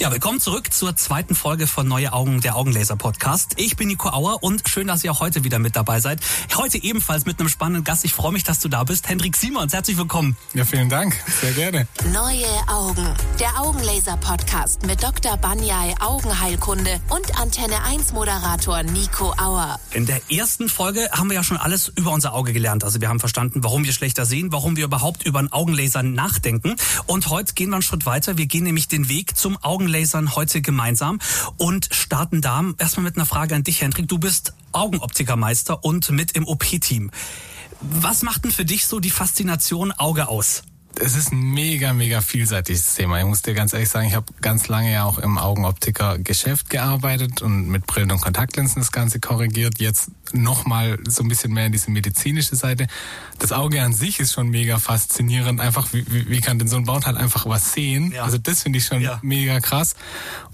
Ja, willkommen zurück zur zweiten Folge von Neue Augen, der Augenlaser Podcast. Ich bin Nico Auer und schön, dass ihr auch heute wieder mit dabei seid. Heute ebenfalls mit einem spannenden Gast. Ich freue mich, dass du da bist. Hendrik Simons, herzlich willkommen. Ja, vielen Dank. Sehr gerne. Neue Augen, der Augenlaser Podcast mit Dr. Banyai Augenheilkunde und Antenne 1 Moderator Nico Auer. In der ersten Folge haben wir ja schon alles über unser Auge gelernt. Also wir haben verstanden, warum wir schlechter sehen, warum wir überhaupt über einen Augenlaser nachdenken. Und heute gehen wir einen Schritt weiter. Wir gehen nämlich den Weg zum Augenlaser Augenlasern heute gemeinsam und starten da erstmal mit einer Frage an dich, Hendrik. Du bist Augenoptikermeister und mit im OP-Team. Was macht denn für dich so die Faszination Auge aus? Es ist ein mega, mega vielseitiges Thema. Ich muss dir ganz ehrlich sagen, ich habe ganz lange ja auch im Augenoptiker-Geschäft gearbeitet und mit Brillen und Kontaktlinsen das Ganze korrigiert. Jetzt nochmal so ein bisschen mehr in diese medizinische Seite. Das Auge an sich ist schon mega faszinierend. Einfach, wie, wie kann denn so ein Bauteil einfach was sehen? Ja. Also das finde ich schon ja. mega krass.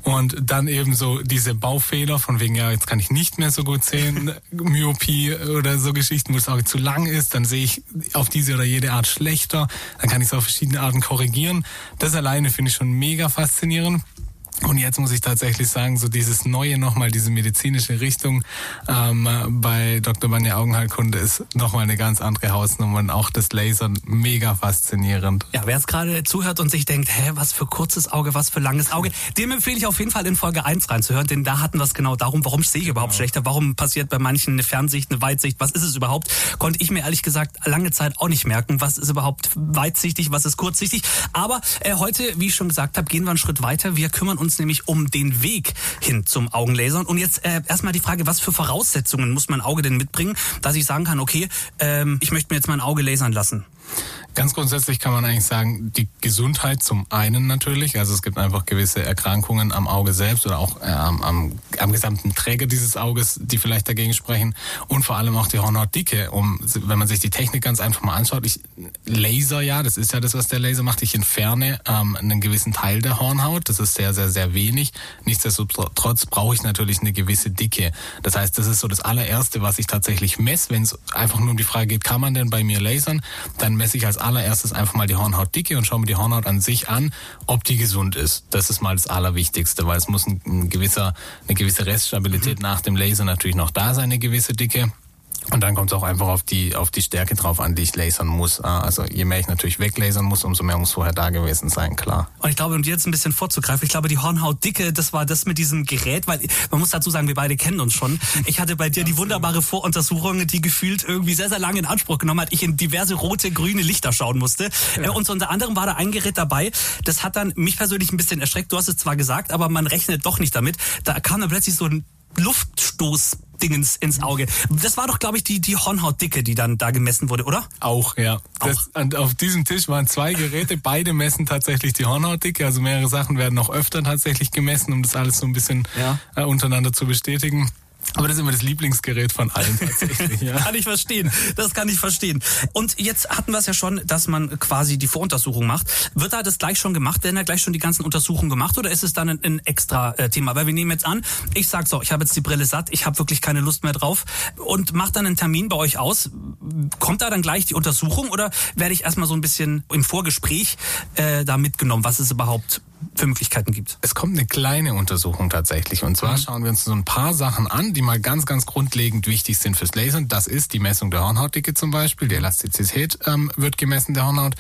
Und dann eben so diese Baufehler von wegen, ja, jetzt kann ich nicht mehr so gut sehen, Myopie oder so Geschichten, wo das Auge zu lang ist, dann sehe ich auf diese oder jede Art schlechter. Dann kann ich es auf verschiedene Arten korrigieren. Das alleine finde ich schon mega faszinierend. Und jetzt muss ich tatsächlich sagen, so dieses Neue nochmal, diese medizinische Richtung ähm, bei Dr. Banja Augenheilkunde ist nochmal eine ganz andere Hausnummer und auch das Lasern mega faszinierend. Ja, wer jetzt gerade zuhört und sich denkt, hä, was für kurzes Auge, was für langes Auge, dem empfehle ich auf jeden Fall in Folge 1 reinzuhören, denn da hatten wir es genau darum, warum sehe ich überhaupt genau. schlechter, warum passiert bei manchen eine Fernsicht, eine Weitsicht, was ist es überhaupt? Konnte ich mir ehrlich gesagt lange Zeit auch nicht merken, was ist überhaupt weitsichtig, was ist kurzsichtig. Aber äh, heute, wie ich schon gesagt habe, gehen wir einen Schritt weiter. Wir kümmern uns uns nämlich um den Weg hin zum Augenlasern. Und jetzt äh, erstmal die Frage, was für Voraussetzungen muss mein Auge denn mitbringen, dass ich sagen kann, okay, ähm, ich möchte mir jetzt mein Auge lasern lassen? Ganz grundsätzlich kann man eigentlich sagen, die Gesundheit zum einen natürlich, also es gibt einfach gewisse Erkrankungen am Auge selbst oder auch äh, am, am, am gesamten Träger dieses Auges, die vielleicht dagegen sprechen und vor allem auch die Hornhautdicke. Um, wenn man sich die Technik ganz einfach mal anschaut, ich Laser ja, das ist ja das, was der Laser macht. Ich entferne ähm, einen gewissen Teil der Hornhaut, das ist sehr, sehr, sehr wenig. Nichtsdestotrotz brauche ich natürlich eine gewisse Dicke. Das heißt, das ist so das allererste, was ich tatsächlich messe, wenn es einfach nur um die Frage geht, kann man denn bei mir lasern, dann messe ich als allererstes einfach mal die Hornhautdicke und schaue mir die Hornhaut an sich an, ob die gesund ist. Das ist mal das Allerwichtigste, weil es muss ein, ein gewisser, eine gewisse Reststabilität mhm. nach dem Laser natürlich noch da sein, eine gewisse Dicke. Und dann kommt es auch einfach auf die, auf die Stärke drauf an, die ich lasern muss. Ah, also je mehr ich natürlich weglasern muss, umso mehr muss vorher da gewesen sein, klar. Und ich glaube, um dir jetzt ein bisschen vorzugreifen, ich glaube, die Hornhautdicke, das war das mit diesem Gerät, weil man muss dazu sagen, wir beide kennen uns schon. Ich hatte bei dir die wunderbare Voruntersuchung, die gefühlt irgendwie sehr, sehr lange in Anspruch genommen hat. Ich in diverse rote, grüne Lichter schauen musste. Ja. Und so unter anderem war da ein Gerät dabei, das hat dann mich persönlich ein bisschen erschreckt. Du hast es zwar gesagt, aber man rechnet doch nicht damit. Da kam dann plötzlich so ein Luftstoß Dingens ins Auge. Das war doch, glaube ich, die, die Hornhautdicke, die dann da gemessen wurde, oder? Auch, ja. Auch. Das, und auf diesem Tisch waren zwei Geräte, beide messen tatsächlich die Hornhautdicke. Also mehrere Sachen werden auch öfter tatsächlich gemessen, um das alles so ein bisschen ja. äh, untereinander zu bestätigen. Aber das ist immer das Lieblingsgerät von allen tatsächlich. Ja. kann ich verstehen. Das kann ich verstehen. Und jetzt hatten wir es ja schon, dass man quasi die Voruntersuchung macht. Wird da das gleich schon gemacht? Werden da gleich schon die ganzen Untersuchungen gemacht oder ist es dann ein, ein extra äh, Thema? Weil wir nehmen jetzt an, ich sag so, ich habe jetzt die Brille satt, ich habe wirklich keine Lust mehr drauf und mach dann einen Termin bei euch aus. Kommt da dann gleich die Untersuchung oder werde ich erstmal so ein bisschen im Vorgespräch äh, da mitgenommen, was es überhaupt für Möglichkeiten gibt? Es kommt eine kleine Untersuchung tatsächlich. Und zwar mhm. schauen wir uns so ein paar Sachen an, die mal ganz, ganz grundlegend wichtig sind fürs Lasern. Das ist die Messung der Hornhautdicke zum Beispiel. Die Elastizität ähm, wird gemessen der Hornhaut.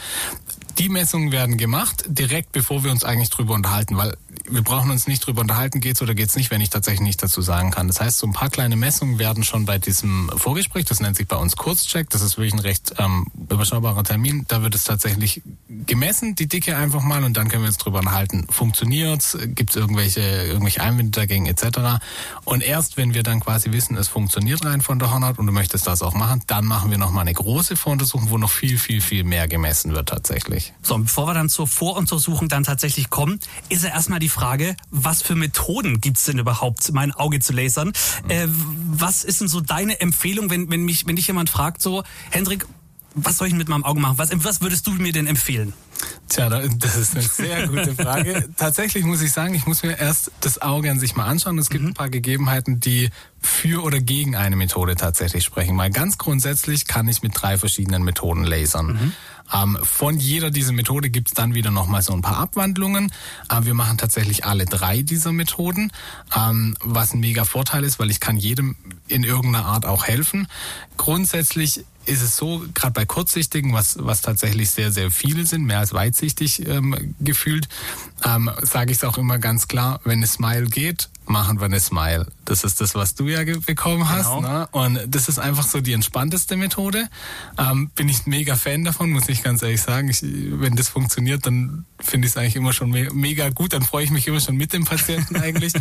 Die Messungen werden gemacht, direkt bevor wir uns eigentlich drüber unterhalten, weil wir brauchen uns nicht drüber unterhalten, geht's oder geht's nicht, wenn ich tatsächlich nichts dazu sagen kann. Das heißt, so ein paar kleine Messungen werden schon bei diesem Vorgespräch, das nennt sich bei uns Kurzcheck, das ist wirklich ein recht ähm, überschaubarer Termin, da wird es tatsächlich gemessen, die Dicke einfach mal und dann können wir uns drüber unterhalten, funktioniert's, gibt's irgendwelche, irgendwelche Einwände dagegen etc. Und erst wenn wir dann quasi wissen, es funktioniert rein von der Hornhaut und du möchtest das auch machen, dann machen wir nochmal eine große Voruntersuchung, wo noch viel, viel, viel mehr gemessen wird tatsächlich. So, und bevor wir dann zur Voruntersuchung dann tatsächlich kommen, ist ja erstmal die Frage, was für Methoden gibt's denn überhaupt, mein Auge zu lasern? Mhm. Äh, was ist denn so deine Empfehlung, wenn, wenn, mich, wenn dich jemand fragt, so, Hendrik, was soll ich mit meinem Auge machen? Was, was würdest du mir denn empfehlen? Tja, das ist eine sehr gute Frage. Tatsächlich muss ich sagen, ich muss mir erst das Auge an sich mal anschauen. Es gibt mhm. ein paar Gegebenheiten, die für oder gegen eine Methode tatsächlich sprechen. Mal ganz grundsätzlich kann ich mit drei verschiedenen Methoden lasern. Mhm. Ähm, von jeder dieser Methode gibt es dann wieder nochmal so ein paar Abwandlungen. Äh, wir machen tatsächlich alle drei dieser Methoden, ähm, was ein mega Vorteil ist, weil ich kann jedem in irgendeiner Art auch helfen. Grundsätzlich ist es so, gerade bei kurzsichtigen, was, was tatsächlich sehr, sehr viele sind, mehr als weitsichtig ähm, gefühlt, ähm, sage ich es auch immer ganz klar, wenn eine Smile geht, machen wir eine Smile. Das ist das, was du ja bekommen hast. Genau. Ne? Und das ist einfach so die entspannteste Methode. Ähm, bin ich mega Fan davon, muss ich ganz ehrlich sagen. Ich, wenn das funktioniert, dann finde ich es eigentlich immer schon me mega gut. Dann freue ich mich immer schon mit dem Patienten eigentlich.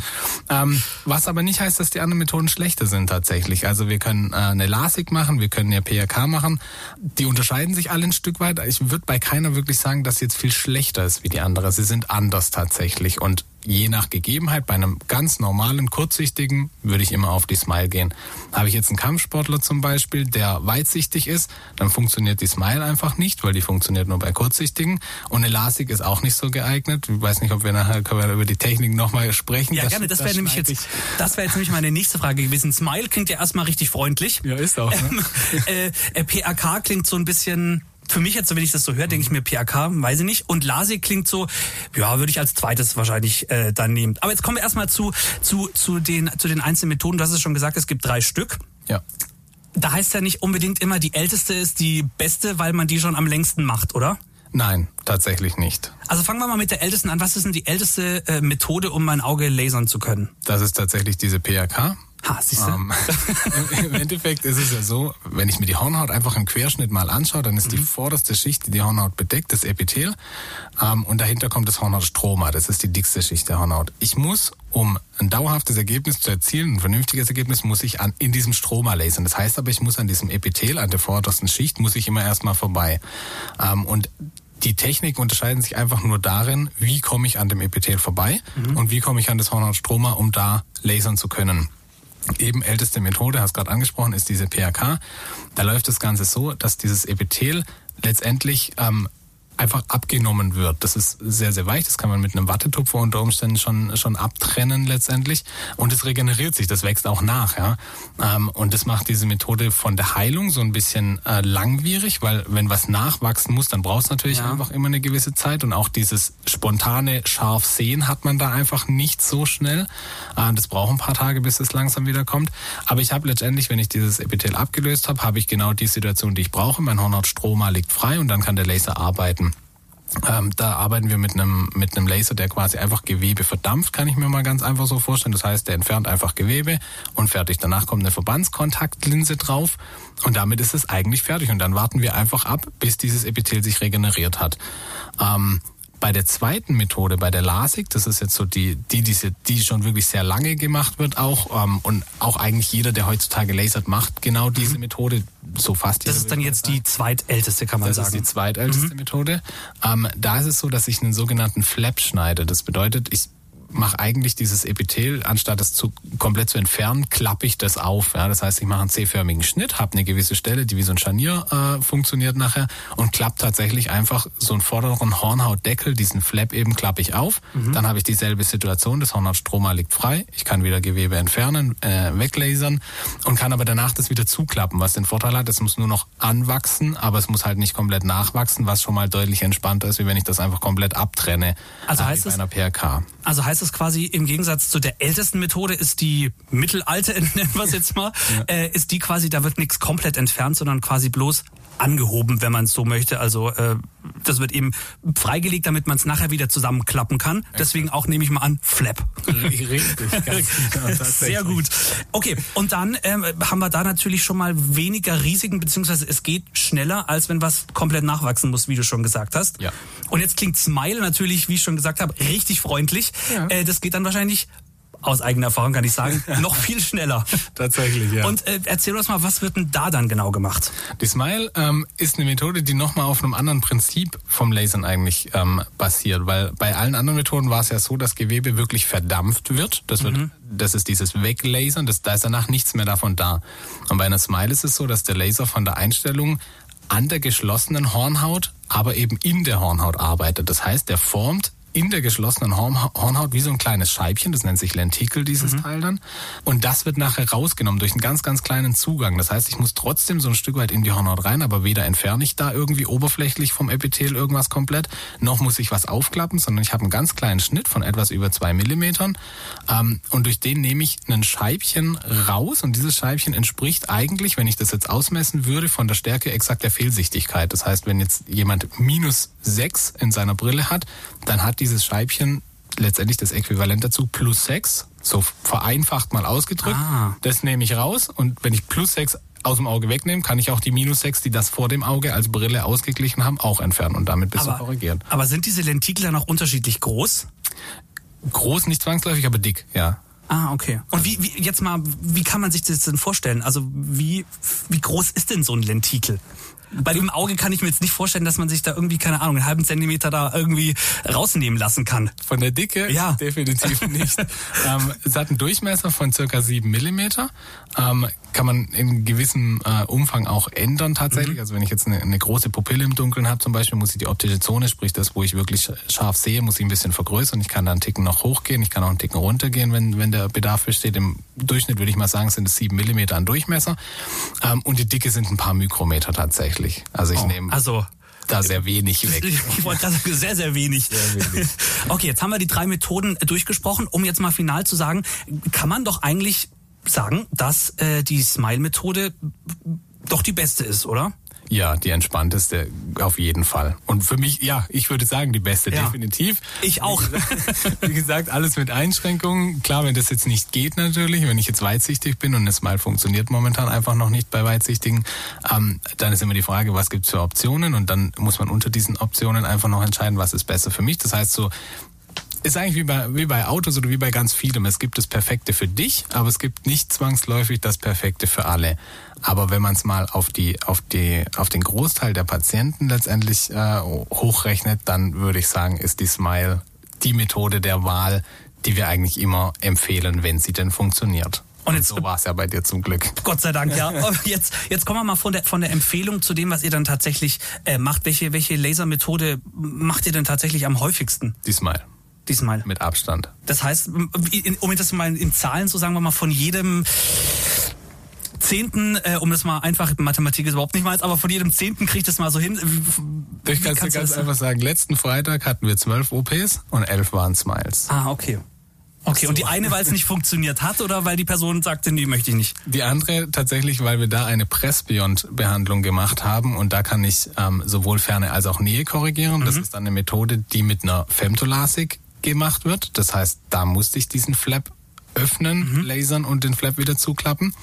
ähm, was aber nicht heißt, dass die anderen Methoden schlechter sind tatsächlich. Also wir können äh, eine LASIK machen, wir können ja PRK machen. Die unterscheiden sich alle ein Stück weit. Ich würde bei keiner wirklich sagen, dass sie jetzt viel schlechter ist wie die andere. Sie sind anders tatsächlich. Und je nach Gegebenheit, bei einem ganz normalen, kurzsichtigen, würde ich immer auf die Smile gehen. Habe ich jetzt einen Kampfsportler zum Beispiel, der weitsichtig ist, dann funktioniert die Smile einfach nicht, weil die funktioniert nur bei kurzsichtigen. Und eine LASIK ist auch nicht so geeignet. Ich weiß nicht, ob wir nachher können wir über die Technik nochmal sprechen. Ja, das, gerne. Das, wäre nämlich jetzt, das wäre jetzt nämlich meine nächste Frage gewesen. Smile klingt ja erstmal richtig freundlich. Ja, ist auch. Ne? Ähm, äh, PAK klingt so ein bisschen für mich jetzt, wenn ich das so höre, denke ich mir PAK, weiß ich nicht. Und LASIK klingt so, ja, würde ich als zweites wahrscheinlich äh, dann nehmen. Aber jetzt kommen wir erstmal zu, zu, zu, den, zu den einzelnen Methoden. Du hast es schon gesagt, es gibt drei Stück. Ja. Da heißt ja nicht unbedingt immer, die älteste ist die beste, weil man die schon am längsten macht, oder? Nein, tatsächlich nicht. Also fangen wir mal mit der ältesten an. Was ist denn die älteste äh, Methode, um mein Auge lasern zu können? Das ist tatsächlich diese PAK. Ha, siehst du? Ähm, Im Endeffekt ist es ja so, wenn ich mir die Hornhaut einfach im Querschnitt mal anschaue, dann ist mhm. die vorderste Schicht, die die Hornhaut bedeckt, das Epithel. Um, und dahinter kommt das Hornhautstroma, das ist die dickste Schicht der Hornhaut. Ich muss, um ein dauerhaftes Ergebnis zu erzielen, ein vernünftiges Ergebnis, muss ich an, in diesem Stroma lasern. Das heißt aber, ich muss an diesem Epithel, an der vordersten Schicht, muss ich immer erstmal vorbei. Um, und die Techniken unterscheiden sich einfach nur darin, wie komme ich an dem Epithel vorbei mhm. und wie komme ich an das Hornhautstroma, um da lasern zu können eben älteste Methode, hast gerade angesprochen, ist diese PRK. Da läuft das Ganze so, dass dieses Epithel letztendlich ähm, einfach abgenommen wird. Das ist sehr, sehr weich. Das kann man mit einem Wattetupfer unter Umständen schon, schon abtrennen letztendlich. Und es regeneriert sich. Das wächst auch nach. Ja? Ähm, und das macht diese Methode von der Heilung so ein bisschen äh, langwierig, weil wenn was nachwachsen muss, dann braucht es natürlich ja. einfach immer eine gewisse Zeit. Und auch dieses spontane scharf sehen hat man da einfach nicht so schnell. Äh, das braucht ein paar Tage, bis es langsam wieder kommt. Aber ich habe letztendlich, wenn ich dieses Epithel abgelöst habe, habe ich genau die Situation, die ich brauche. Mein Hornhautstroma liegt frei und dann kann der Laser arbeiten. Ähm, da arbeiten wir mit einem mit einem Laser, der quasi einfach Gewebe verdampft, kann ich mir mal ganz einfach so vorstellen. Das heißt, der entfernt einfach Gewebe und fertig. Danach kommt eine Verbandskontaktlinse drauf und damit ist es eigentlich fertig. Und dann warten wir einfach ab, bis dieses Epithel sich regeneriert hat. Ähm, bei der zweiten Methode, bei der LASIK, das ist jetzt so die, die, diese, die schon wirklich sehr lange gemacht wird auch ähm, und auch eigentlich jeder, der heutzutage lasert, macht genau diese mhm. Methode, so fast. Das ist dann jetzt die zweitälteste, kann man das sagen. Das ist die zweitälteste mhm. Methode. Ähm, da ist es so, dass ich einen sogenannten Flap schneide. Das bedeutet, ich mache eigentlich dieses Epithel, anstatt es zu, komplett zu entfernen, klappe ich das auf. Ja? Das heißt, ich mache einen C-förmigen Schnitt, habe eine gewisse Stelle, die wie so ein Scharnier äh, funktioniert nachher und klappe tatsächlich einfach so einen vorderen Hornhautdeckel, diesen Flap eben klappe ich auf. Mhm. Dann habe ich dieselbe Situation, das Hornhautstroma liegt frei, ich kann wieder Gewebe entfernen, äh, weglasern und kann aber danach das wieder zuklappen, was den Vorteil hat, es muss nur noch anwachsen, aber es muss halt nicht komplett nachwachsen, was schon mal deutlich entspannter ist, wie wenn ich das einfach komplett abtrenne. Also äh, heißt es, einer PRK. Also heißt es quasi im Gegensatz zu der ältesten Methode ist die mittelalte, nennen wir es jetzt mal, ja. äh, ist die quasi, da wird nichts komplett entfernt, sondern quasi bloß angehoben, wenn man es so möchte. Also äh, das wird eben freigelegt, damit man es nachher wieder zusammenklappen kann. Deswegen auch nehme ich mal an, Flap. Richtig, genau, Sehr gut. Okay, und dann ähm, haben wir da natürlich schon mal weniger Risiken, beziehungsweise es geht schneller, als wenn was komplett nachwachsen muss, wie du schon gesagt hast. Ja. Und jetzt klingt Smile natürlich, wie ich schon gesagt habe, richtig freundlich. Ja. Äh, das geht dann wahrscheinlich aus eigener Erfahrung kann ich sagen, noch viel schneller. Tatsächlich, ja. Und äh, erzähl uns mal, was wird denn da dann genau gemacht? Die Smile ähm, ist eine Methode, die nochmal auf einem anderen Prinzip vom Lasern eigentlich ähm, basiert, weil bei allen anderen Methoden war es ja so, dass Gewebe wirklich verdampft wird. Das wird, mhm. das ist dieses Weglasern, das, da ist danach nichts mehr davon da. Und bei einer Smile ist es so, dass der Laser von der Einstellung an der geschlossenen Hornhaut, aber eben in der Hornhaut arbeitet. Das heißt, der formt in der geschlossenen Hornhaut wie so ein kleines Scheibchen, das nennt sich Lentikel, dieses mhm. Teil dann. Und das wird nachher rausgenommen durch einen ganz, ganz kleinen Zugang. Das heißt, ich muss trotzdem so ein Stück weit in die Hornhaut rein, aber weder entferne ich da irgendwie oberflächlich vom Epithel irgendwas komplett, noch muss ich was aufklappen, sondern ich habe einen ganz kleinen Schnitt von etwas über zwei Millimetern. Ähm, und durch den nehme ich ein Scheibchen raus und dieses Scheibchen entspricht eigentlich, wenn ich das jetzt ausmessen würde, von der Stärke exakt der Fehlsichtigkeit. Das heißt, wenn jetzt jemand minus sechs in seiner Brille hat, dann hat dieses Scheibchen letztendlich das Äquivalent dazu plus 6, so vereinfacht mal ausgedrückt. Ah. Das nehme ich raus und wenn ich plus 6 aus dem Auge wegnehme, kann ich auch die minus 6, die das vor dem Auge als Brille ausgeglichen haben, auch entfernen und damit aber, korrigieren. Aber sind diese Lentikel dann auch unterschiedlich groß? Groß nicht zwangsläufig, aber dick, ja. Ah, okay. Und wie, wie jetzt mal, wie kann man sich das denn vorstellen? Also wie, wie groß ist denn so ein Lentikel? Bei dem Auge kann ich mir jetzt nicht vorstellen, dass man sich da irgendwie, keine Ahnung, einen halben Zentimeter da irgendwie rausnehmen lassen kann. Von der Dicke? Ja. Definitiv nicht. ähm, es hat einen Durchmesser von circa sieben Millimeter. Ähm, kann man in gewissem äh, Umfang auch ändern tatsächlich. Mhm. Also wenn ich jetzt eine, eine große Pupille im Dunkeln habe zum Beispiel, muss ich die optische Zone, sprich das, wo ich wirklich scharf sehe, muss ich ein bisschen vergrößern. Ich kann da einen Ticken noch hochgehen, ich kann auch einen Ticken runtergehen, wenn, wenn der Bedarf besteht. Im Durchschnitt würde ich mal sagen, sind es sieben Millimeter an Durchmesser. Ähm, und die Dicke sind ein paar Mikrometer tatsächlich. Also ich oh, nehme... Also da sehr wenig weg. Ich wollte gerade sagen, sehr, sehr wenig. sehr wenig. Okay, jetzt haben wir die drei Methoden durchgesprochen. Um jetzt mal final zu sagen, kann man doch eigentlich sagen, dass äh, die Smile-Methode doch die beste ist, oder? Ja, die entspannteste auf jeden Fall. Und für mich, ja, ich würde sagen, die beste, ja. definitiv. Ich auch. Wie gesagt, alles mit Einschränkungen. Klar, wenn das jetzt nicht geht natürlich, wenn ich jetzt weitsichtig bin und das mal funktioniert momentan einfach noch nicht bei Weitsichtigen, ähm, dann ist immer die Frage, was gibt's für Optionen und dann muss man unter diesen Optionen einfach noch entscheiden, was ist besser für mich. Das heißt so, ist eigentlich wie bei, wie bei Autos oder wie bei ganz vielem. Es gibt das Perfekte für dich, aber es gibt nicht zwangsläufig das Perfekte für alle. Aber wenn man es mal auf die, auf die, auf den Großteil der Patienten letztendlich äh, hochrechnet, dann würde ich sagen, ist die Smile die Methode der Wahl, die wir eigentlich immer empfehlen, wenn sie denn funktioniert. Und jetzt, so war es ja bei dir zum Glück. Gott sei Dank, ja. Jetzt, jetzt kommen wir mal von der, von der Empfehlung zu dem, was ihr dann tatsächlich äh, macht. Welche, welche Lasermethode macht ihr denn tatsächlich am häufigsten? Die Smile diesmal. Mit Abstand. Das heißt, um das mal in Zahlen zu sagen, wir mal von jedem Zehnten, äh, um das mal einfach, Mathematik ist überhaupt nicht meins, aber von jedem Zehnten kriegt das mal so hin. Wie, ich kann dir ganz einfach sagen, letzten Freitag hatten wir zwölf OPs und elf waren Smiles. Ah, okay. Okay, so. und die eine, weil es nicht funktioniert hat oder weil die Person sagte, nee, möchte ich nicht? Die andere tatsächlich, weil wir da eine Pressbeyond-Behandlung gemacht haben und da kann ich ähm, sowohl Ferne als auch Nähe korrigieren. Mhm. Das ist dann eine Methode, die mit einer Femtolasik gemacht wird. Das heißt, da musste ich diesen Flap öffnen, mhm. lasern und den Flap wieder zuklappen.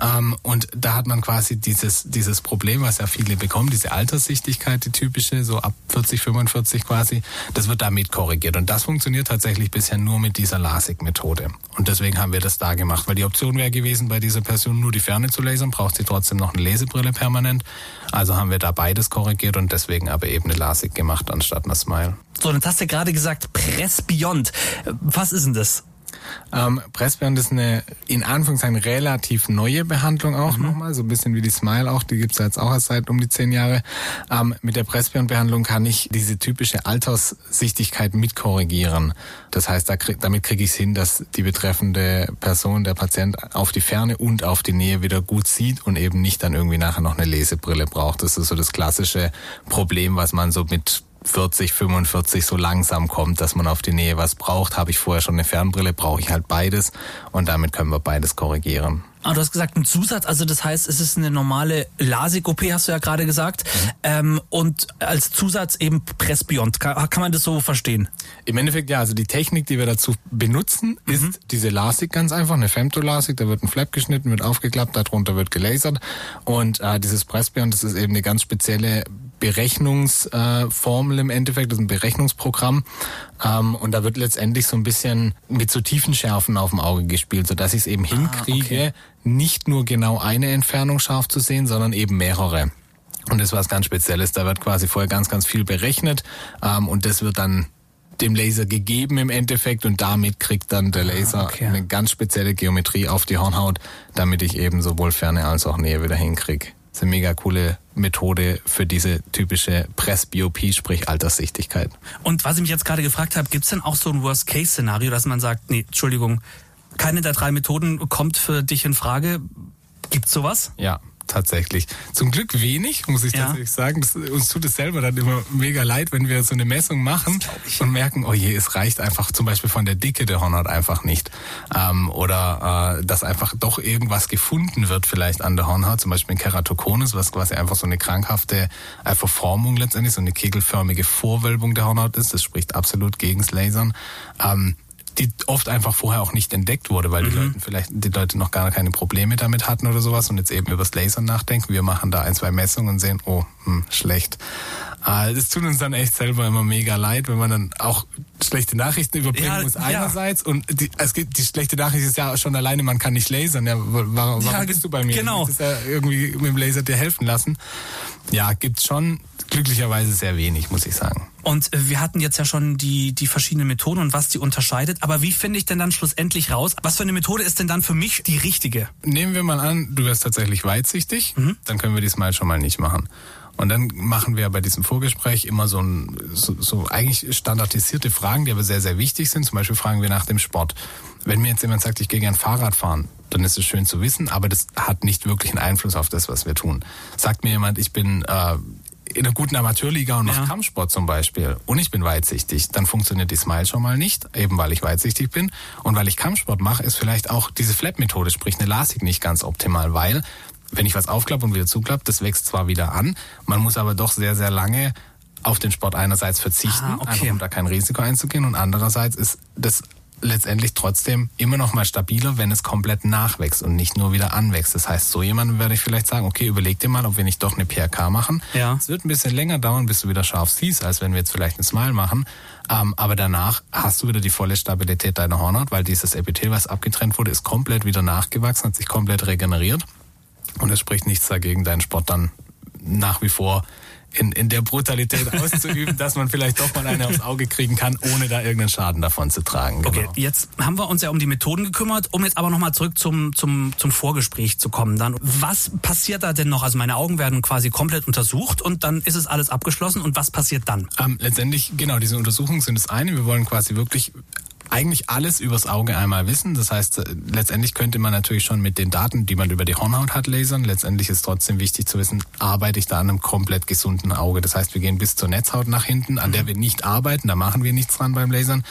Ähm, und da hat man quasi dieses, dieses Problem, was ja viele bekommen, diese Alterssichtigkeit, die typische, so ab 40, 45 quasi, das wird damit korrigiert. Und das funktioniert tatsächlich bisher nur mit dieser LASIK-Methode. Und deswegen haben wir das da gemacht, weil die Option wäre gewesen, bei dieser Person nur die Ferne zu lasern, braucht sie trotzdem noch eine Lesebrille permanent. Also haben wir da beides korrigiert und deswegen aber eben eine LASIK gemacht anstatt einer Smile. So, dann hast du gerade gesagt, Press Beyond. Was ist denn das? Ähm, Pressbeyond ist eine in Anführungszeichen relativ neue Behandlung auch mhm. nochmal, so ein bisschen wie die Smile auch, die gibt's jetzt auch erst seit um die zehn Jahre. Ähm, mit der Pressbeyond-Behandlung kann ich diese typische Alterssichtigkeit mitkorrigieren. Das heißt, da krieg, damit kriege ich es hin, dass die betreffende Person, der Patient, auf die Ferne und auf die Nähe wieder gut sieht und eben nicht dann irgendwie nachher noch eine Lesebrille braucht. Das ist so das klassische Problem, was man so mit 40, 45 so langsam kommt, dass man auf die Nähe was braucht. Habe ich vorher schon eine Fernbrille, brauche ich halt beides und damit können wir beides korrigieren. Ah, du hast gesagt, ein Zusatz, also das heißt, es ist eine normale LASIK-OP, hast du ja gerade gesagt, mhm. ähm, und als Zusatz eben Pressbeyond. Kann, kann man das so verstehen? Im Endeffekt ja, also die Technik, die wir dazu benutzen, mhm. ist diese LASIK ganz einfach, eine Femtolasik, da wird ein Flap geschnitten, wird aufgeklappt, darunter wird gelasert und äh, dieses Pressbeyond, das ist eben eine ganz spezielle Berechnungsformel äh, im Endeffekt, das ist ein Berechnungsprogramm. Ähm, und da wird letztendlich so ein bisschen mit so Tiefenschärfen auf dem Auge gespielt, sodass ich es eben ah, hinkriege, okay. Nicht nur genau eine Entfernung scharf zu sehen, sondern eben mehrere. Und das ist was ganz Spezielles. Da wird quasi vorher ganz, ganz viel berechnet ähm, und das wird dann dem Laser gegeben im Endeffekt und damit kriegt dann der ah, Laser okay. eine ganz spezielle Geometrie auf die Hornhaut, damit ich eben sowohl Ferne als auch Nähe wieder hinkriege. Das ist eine mega coole Methode für diese typische Pressbiopie, sprich Alterssichtigkeit. Und was ich mich jetzt gerade gefragt habe, gibt es denn auch so ein Worst-Case-Szenario, dass man sagt, nee, Entschuldigung, keine der drei Methoden kommt für dich in Frage? Gibt's sowas? Ja, tatsächlich. Zum Glück wenig, muss ich ja. tatsächlich sagen. Das, uns tut es selber dann immer mega leid, wenn wir so eine Messung machen und merken, oh je, es reicht einfach zum Beispiel von der Dicke der Hornhaut einfach nicht. Ähm, oder äh, dass einfach doch irgendwas gefunden wird vielleicht an der Hornhaut, zum Beispiel ein Keratokonus, was quasi einfach so eine krankhafte äh, Verformung letztendlich, so eine kegelförmige Vorwölbung der Hornhaut ist. Das spricht absolut gegens Lasern. Ähm, die oft einfach vorher auch nicht entdeckt wurde, weil mhm. die Leute vielleicht die Leute noch gar keine Probleme damit hatten oder sowas und jetzt eben übers Lasern nachdenken. Wir machen da ein, zwei Messungen und sehen, oh, hm, schlecht. Äh, das tut uns dann echt selber immer mega leid, wenn man dann auch schlechte Nachrichten überbringen ja, muss einerseits ja. und die, es gibt, die schlechte Nachricht ist ja schon alleine, man kann nicht lasern. Ja, warum, warum ja, bist du bei mir? Genau. Du ja irgendwie mit dem Laser dir helfen lassen. Ja, gibt's schon glücklicherweise sehr wenig, muss ich sagen. Und äh, wir hatten jetzt ja schon die, die verschiedenen Methoden und was die unterscheidet. Aber wie finde ich denn dann schlussendlich raus? Was für eine Methode ist denn dann für mich die richtige? Nehmen wir mal an, du wärst tatsächlich weitsichtig, mhm. dann können wir diesmal schon mal nicht machen. Und dann machen wir bei diesem Vorgespräch immer so, ein, so, so eigentlich standardisierte Fragen, die aber sehr, sehr wichtig sind. Zum Beispiel fragen wir nach dem Sport. Wenn mir jetzt jemand sagt, ich gehe gern Fahrrad fahren, dann ist es schön zu wissen, aber das hat nicht wirklich einen Einfluss auf das, was wir tun. Sagt mir jemand, ich bin äh, in einer guten Amateurliga und mache ja. Kampfsport zum Beispiel und ich bin weitsichtig, dann funktioniert die Smile schon mal nicht, eben weil ich weitsichtig bin. Und weil ich Kampfsport mache, ist vielleicht auch diese Flap-Methode, sprich eine LASIK nicht ganz optimal, weil wenn ich was aufklappe und wieder zuklappe, das wächst zwar wieder an, man muss aber doch sehr, sehr lange auf den Sport einerseits verzichten, ah, okay. einfach um da kein Risiko einzugehen und andererseits ist das letztendlich trotzdem immer noch mal stabiler, wenn es komplett nachwächst und nicht nur wieder anwächst. Das heißt, so jemandem werde ich vielleicht sagen, okay, überleg dir mal, ob wir nicht doch eine PRK machen. Ja. Es wird ein bisschen länger dauern, bis du wieder scharf siehst, als wenn wir jetzt vielleicht ein Smile machen. Ähm, aber danach hast du wieder die volle Stabilität deiner Hornhaut, weil dieses Epithel, was abgetrennt wurde, ist komplett wieder nachgewachsen, hat sich komplett regeneriert. Und es spricht nichts dagegen, deinen Sport dann nach wie vor in, in der Brutalität auszuüben, dass man vielleicht doch mal eine aufs Auge kriegen kann, ohne da irgendeinen Schaden davon zu tragen. Genau. Okay, jetzt haben wir uns ja um die Methoden gekümmert, um jetzt aber nochmal zurück zum, zum, zum Vorgespräch zu kommen. Dann, was passiert da denn noch? Also meine Augen werden quasi komplett untersucht und dann ist es alles abgeschlossen und was passiert dann? Ähm, letztendlich, genau, diese Untersuchungen sind das eine. Wir wollen quasi wirklich eigentlich alles übers Auge einmal wissen. Das heißt, äh, letztendlich könnte man natürlich schon mit den Daten, die man über die Hornhaut hat, lasern. Letztendlich ist trotzdem wichtig zu wissen, arbeite ich da an einem komplett gesunden Auge. Das heißt, wir gehen bis zur Netzhaut nach hinten, an der wir nicht arbeiten, da machen wir nichts dran beim Lasern.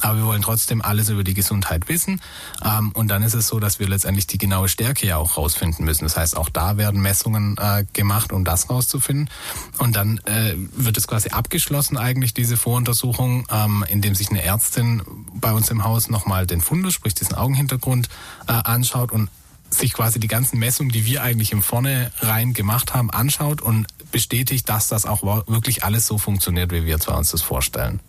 Aber wir wollen trotzdem alles über die Gesundheit wissen. Ähm, und dann ist es so, dass wir letztendlich die genaue Stärke ja auch rausfinden müssen. Das heißt, auch da werden Messungen äh, gemacht, um das rauszufinden. Und dann äh, wird es quasi abgeschlossen eigentlich, diese Voruntersuchung, ähm, indem sich eine Ärztin bei uns im Haus nochmal den Fundus, sprich diesen Augenhintergrund, äh, anschaut und sich quasi die ganzen Messungen, die wir eigentlich im Vornherein gemacht haben, anschaut und bestätigt, dass das auch wirklich alles so funktioniert, wie wir uns das vorstellen.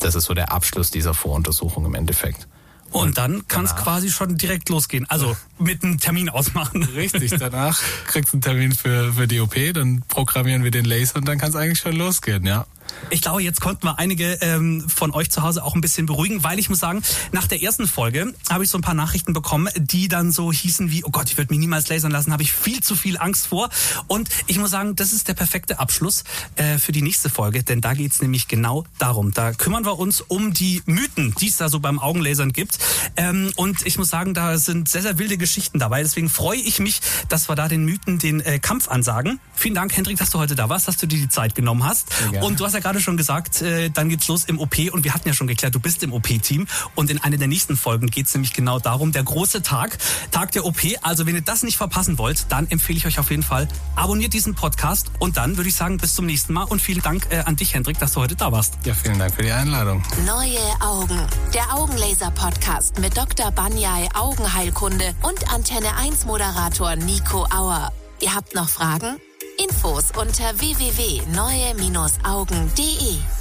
Das ist so der Abschluss dieser Voruntersuchung im Endeffekt. Und dann kann es quasi schon direkt losgehen. Also mit einem Termin ausmachen. Richtig, danach kriegst du einen Termin für, für die OP, dann programmieren wir den Laser und dann kann es eigentlich schon losgehen, ja. Ich glaube, jetzt konnten wir einige ähm, von euch zu Hause auch ein bisschen beruhigen, weil ich muss sagen, nach der ersten Folge habe ich so ein paar Nachrichten bekommen, die dann so hießen wie, oh Gott, ich würde mich niemals lasern lassen, habe ich viel zu viel Angst vor. Und ich muss sagen, das ist der perfekte Abschluss äh, für die nächste Folge, denn da geht's nämlich genau darum. Da kümmern wir uns um die Mythen, die es da so beim Augenlasern gibt. Ähm, und ich muss sagen, da sind sehr, sehr wilde Geschichten dabei. Deswegen freue ich mich, dass wir da den Mythen den äh, Kampf ansagen. Vielen Dank, Hendrik, dass du heute da warst, dass du dir die Zeit genommen hast. Und du hast ja gerade schon gesagt, äh, dann geht's los im OP und wir hatten ja schon geklärt, du bist im OP-Team und in einer der nächsten Folgen geht's nämlich genau darum, der große Tag, Tag der OP. Also wenn ihr das nicht verpassen wollt, dann empfehle ich euch auf jeden Fall, abonniert diesen Podcast und dann würde ich sagen, bis zum nächsten Mal und vielen Dank äh, an dich, Hendrik, dass du heute da warst. Ja, vielen Dank für die Einladung. Neue Augen, der Augenlaser-Podcast mit Dr. Banyai Augenheilkunde und Antenne 1 Moderator Nico Auer. Ihr habt noch Fragen? Infos unter www.neue-augen.de